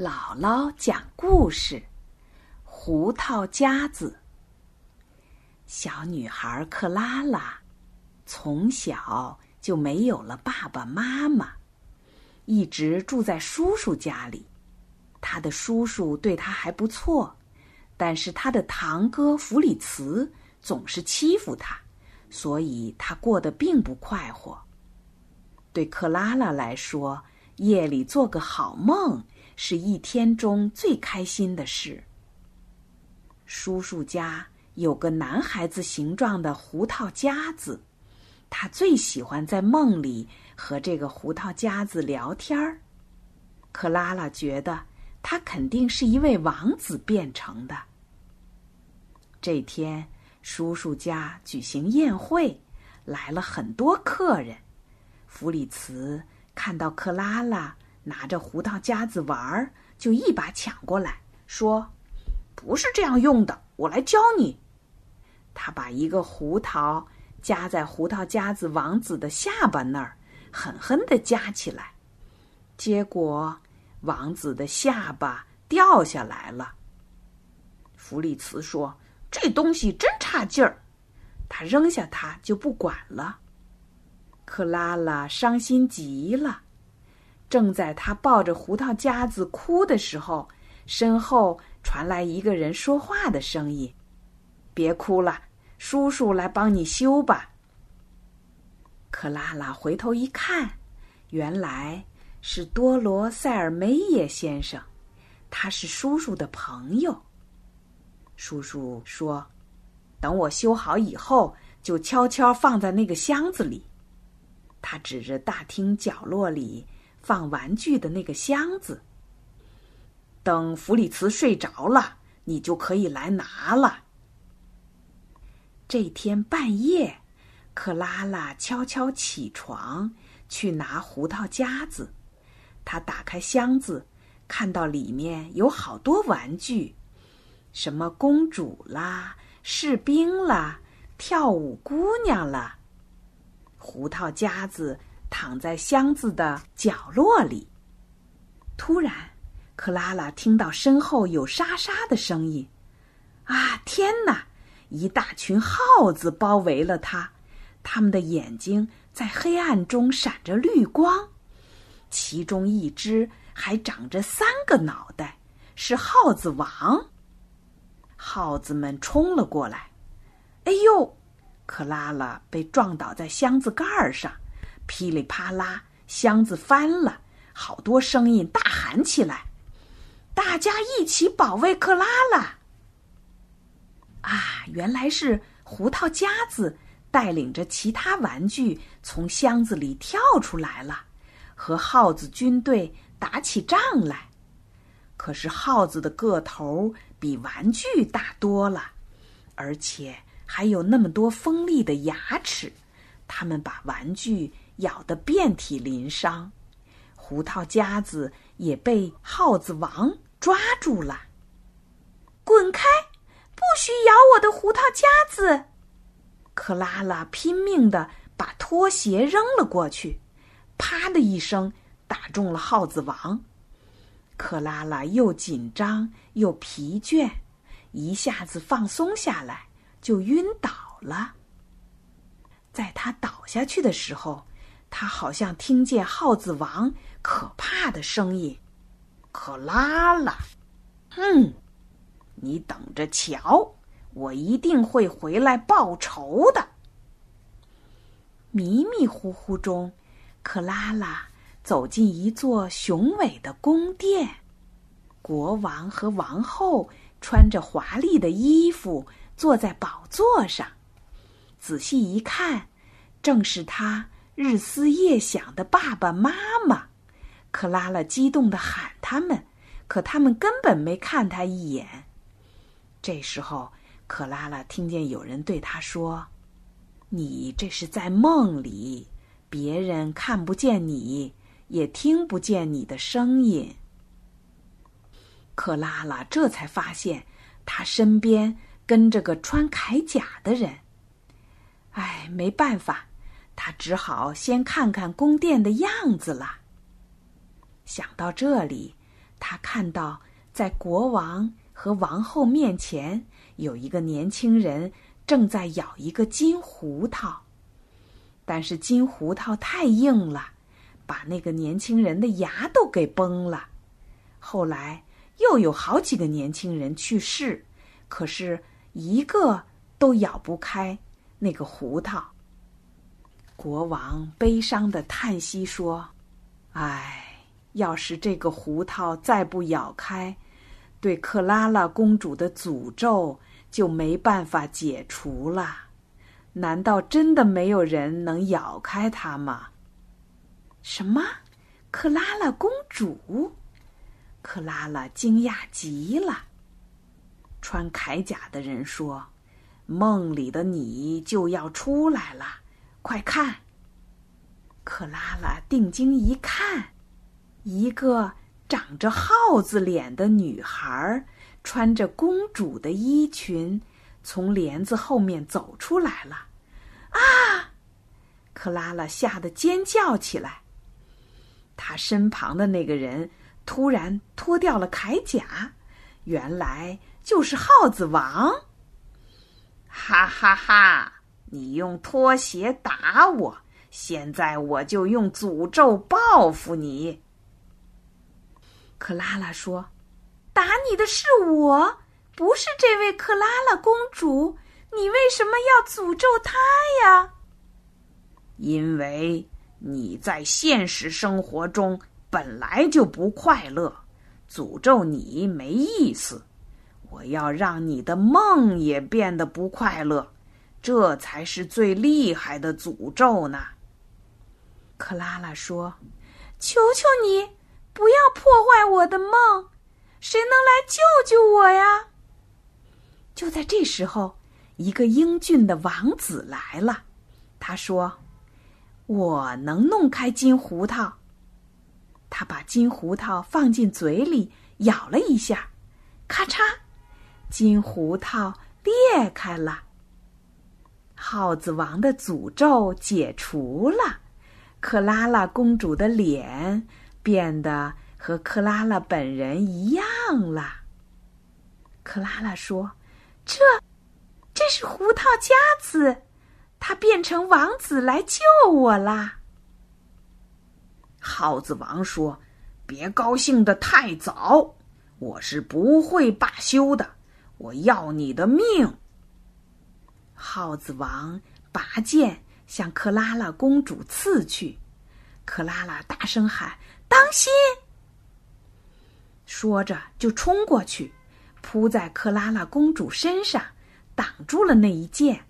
姥姥讲故事：胡桃夹子。小女孩克拉拉从小就没有了爸爸妈妈，一直住在叔叔家里。她的叔叔对她还不错，但是她的堂哥弗里茨总是欺负她，所以她过得并不快活。对克拉拉来说，夜里做个好梦。是一天中最开心的事。叔叔家有个男孩子形状的胡桃夹子，他最喜欢在梦里和这个胡桃夹子聊天儿。克拉拉觉得他肯定是一位王子变成的。这天，叔叔家举行宴会，来了很多客人。弗里茨看到克拉拉。拿着胡桃夹子玩儿，就一把抢过来，说：“不是这样用的，我来教你。”他把一个胡桃夹在胡桃夹子王子的下巴那儿，狠狠的夹起来，结果王子的下巴掉下来了。弗里茨说：“这东西真差劲儿。”他扔下它就不管了。克拉拉伤心极了。正在他抱着胡桃夹子哭的时候，身后传来一个人说话的声音：“别哭了，叔叔来帮你修吧。”克拉拉回头一看，原来是多罗塞尔梅耶先生，他是叔叔的朋友。叔叔说：“等我修好以后，就悄悄放在那个箱子里。”他指着大厅角落里。放玩具的那个箱子。等弗里茨睡着了，你就可以来拿了。这天半夜，克拉拉悄悄起床去拿胡桃夹子。她打开箱子，看到里面有好多玩具，什么公主啦、士兵啦、跳舞姑娘啦，胡桃夹子。躺在箱子的角落里。突然，克拉拉听到身后有沙沙的声音。啊，天哪！一大群耗子包围了他，他们的眼睛在黑暗中闪着绿光，其中一只还长着三个脑袋，是耗子王。耗子们冲了过来。哎呦！克拉拉被撞倒在箱子盖上。噼里啪啦，箱子翻了，好多声音大喊起来：“大家一起保卫克拉拉！”啊，原来是胡桃夹子带领着其他玩具从箱子里跳出来了，和耗子军队打起仗来。可是耗子的个头比玩具大多了，而且还有那么多锋利的牙齿，他们把玩具。咬得遍体鳞伤，胡桃夹子也被耗子王抓住了。滚开！不许咬我的胡桃夹子！克拉拉拼命的把拖鞋扔了过去，啪的一声打中了耗子王。克拉拉又紧张又疲倦，一下子放松下来，就晕倒了。在他倒下去的时候。他好像听见耗子王可怕的声音：“克拉拉，嗯，你等着瞧，我一定会回来报仇的。”迷迷糊糊中，克拉拉走进一座雄伟的宫殿，国王和王后穿着华丽的衣服坐在宝座上。仔细一看，正是他。日思夜想的爸爸妈妈，克拉拉激动的喊他们，可他们根本没看他一眼。这时候，克拉拉听见有人对他说：“你这是在梦里，别人看不见你，也听不见你的声音。”克拉拉这才发现，他身边跟着个穿铠甲的人。哎，没办法。他只好先看看宫殿的样子了。想到这里，他看到在国王和王后面前有一个年轻人正在咬一个金胡桃，但是金胡桃太硬了，把那个年轻人的牙都给崩了。后来又有好几个年轻人去世，可是一个都咬不开那个胡桃。国王悲伤的叹息说：“唉。”要是这个胡桃再不咬开，对克拉拉公主的诅咒就没办法解除了。难道真的没有人能咬开它吗？什么？克拉拉公主？克拉拉惊讶极了。穿铠甲的人说：“梦里的你就要出来了，快看！”克拉拉定睛一看。一个长着耗子脸的女孩，穿着公主的衣裙，从帘子后面走出来了。啊！克拉拉吓得尖叫起来。她身旁的那个人突然脱掉了铠甲，原来就是耗子王。哈哈哈！你用拖鞋打我，现在我就用诅咒报复你。克拉拉说：“打你的是我，不是这位克拉拉公主。你为什么要诅咒她呀？”“因为你在现实生活中本来就不快乐，诅咒你没意思。我要让你的梦也变得不快乐，这才是最厉害的诅咒呢。”克拉拉说：“求求你。”不要破坏我的梦，谁能来救救我呀？就在这时候，一个英俊的王子来了。他说：“我能弄开金胡桃。”他把金胡桃放进嘴里，咬了一下，咔嚓，金胡桃裂开了。耗子王的诅咒解除了，克拉拉公主的脸。变得和克拉拉本人一样了。克拉拉说：“这，这是胡桃夹子，他变成王子来救我啦。”耗子王说：“别高兴的太早，我是不会罢休的，我要你的命。”耗子王拔剑向克拉拉公主刺去，克拉拉大声喊。当心！说着就冲过去，扑在克拉拉公主身上，挡住了那一剑。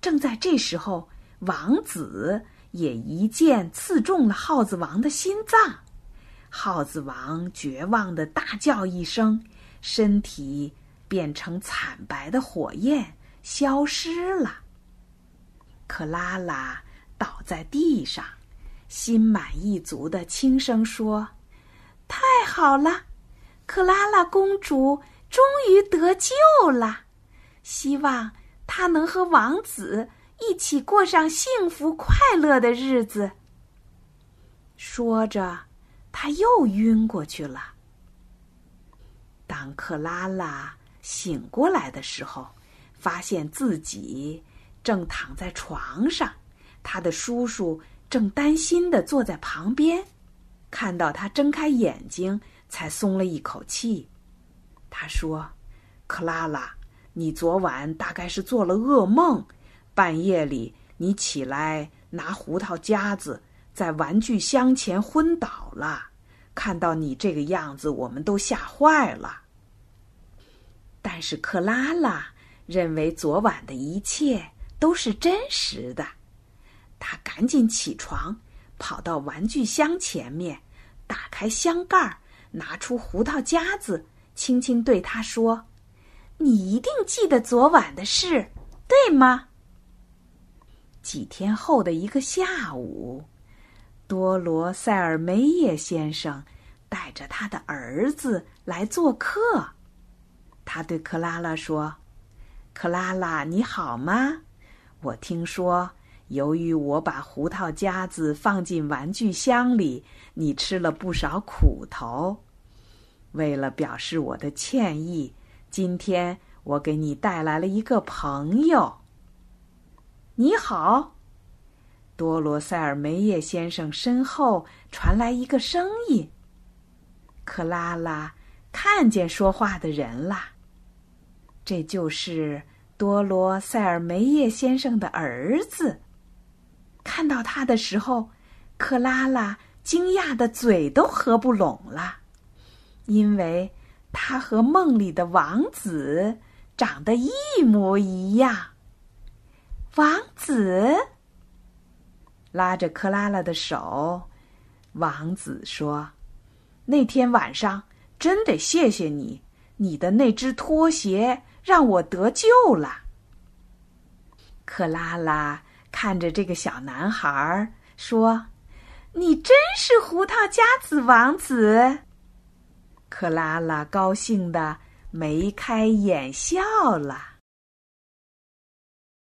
正在这时候，王子也一剑刺中了耗子王的心脏，耗子王绝望的大叫一声，身体变成惨白的火焰，消失了。克拉拉倒在地上。心满意足的轻声说：“太好了，克拉拉公主终于得救了。希望她能和王子一起过上幸福快乐的日子。”说着，他又晕过去了。当克拉拉醒过来的时候，发现自己正躺在床上，他的叔叔。正担心的坐在旁边，看到他睁开眼睛，才松了一口气。他说：“克拉拉，你昨晚大概是做了噩梦，半夜里你起来拿胡桃夹子，在玩具箱前昏倒了。看到你这个样子，我们都吓坏了。但是克拉拉认为昨晚的一切都是真实的。”他赶紧起床，跑到玩具箱前面，打开箱盖，拿出胡桃夹子，轻轻对他说：“你一定记得昨晚的事，对吗？”几天后的一个下午，多罗塞尔梅耶先生带着他的儿子来做客。他对克拉拉说：“克拉拉，你好吗？我听说。”由于我把胡桃夹子放进玩具箱里，你吃了不少苦头。为了表示我的歉意，今天我给你带来了一个朋友。你好，多罗塞尔梅叶先生身后传来一个声音。克拉拉看见说话的人啦，这就是多罗塞尔梅叶先生的儿子。看到他的时候，克拉拉惊讶的嘴都合不拢了，因为他和梦里的王子长得一模一样。王子拉着克拉拉的手，王子说。那天晚上，真得谢谢你，你的那只拖鞋让我得救了。克拉拉看着这个小男孩说：“你真是胡桃夹子王子。”克拉拉高兴的眉开眼笑了。